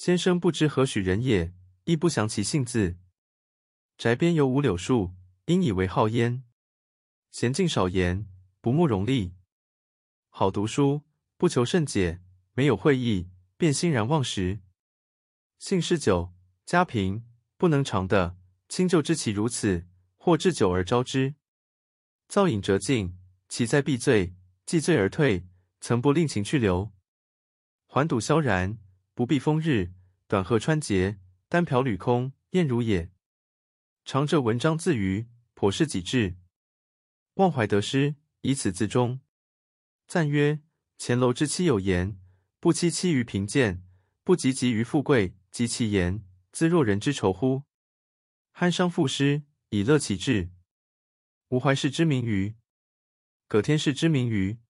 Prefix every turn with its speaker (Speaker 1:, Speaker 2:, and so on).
Speaker 1: 先生不知何许人也，亦不详其姓字。宅边有五柳树，因以为号焉。娴静少言，不慕荣利。好读书，不求甚解，没有会意，便欣然忘食。性嗜酒，家贫，不能常的，亲旧知其如此，或置酒而招之。造饮辄尽，其在必醉，既醉而退，曾不令情去留。环堵萧然，不避风日，短褐穿节，单瓢履空，晏如也。长者文章自娱，颇是己志。忘怀得失，以此自终。赞曰：前楼之妻有言：不戚戚于贫贱，不汲汲于富贵。及其言，兹若人之愁乎？酣伤赋诗，以乐其志。吾怀世之名于，葛天氏之名于。